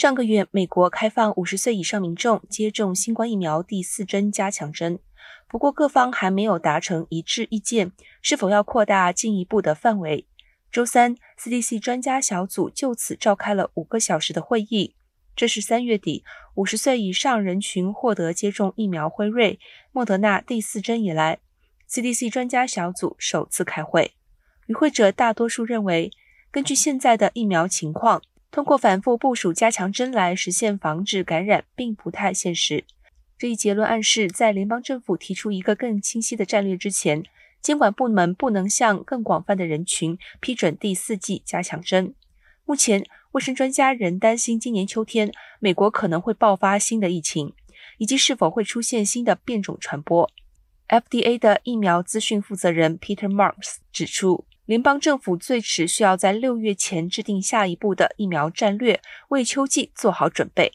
上个月，美国开放五十岁以上民众接种新冠疫苗第四针加强针，不过各方还没有达成一致意见，是否要扩大进一步的范围。周三，CDC 专家小组就此召开了五个小时的会议。这是三月底五十岁以上人群获得接种疫苗辉瑞、莫德纳第四针以来，CDC 专家小组首次开会。与会者大多数认为，根据现在的疫苗情况，通过反复部署加强针来实现防止感染，并不太现实。这一结论暗示，在联邦政府提出一个更清晰的战略之前，监管部门不能向更广泛的人群批准第四剂加强针。目前，卫生专家仍担心今年秋天美国可能会爆发新的疫情，以及是否会出现新的变种传播。FDA 的疫苗资讯负责人 Peter Marks 指出。联邦政府最迟需要在六月前制定下一步的疫苗战略，为秋季做好准备。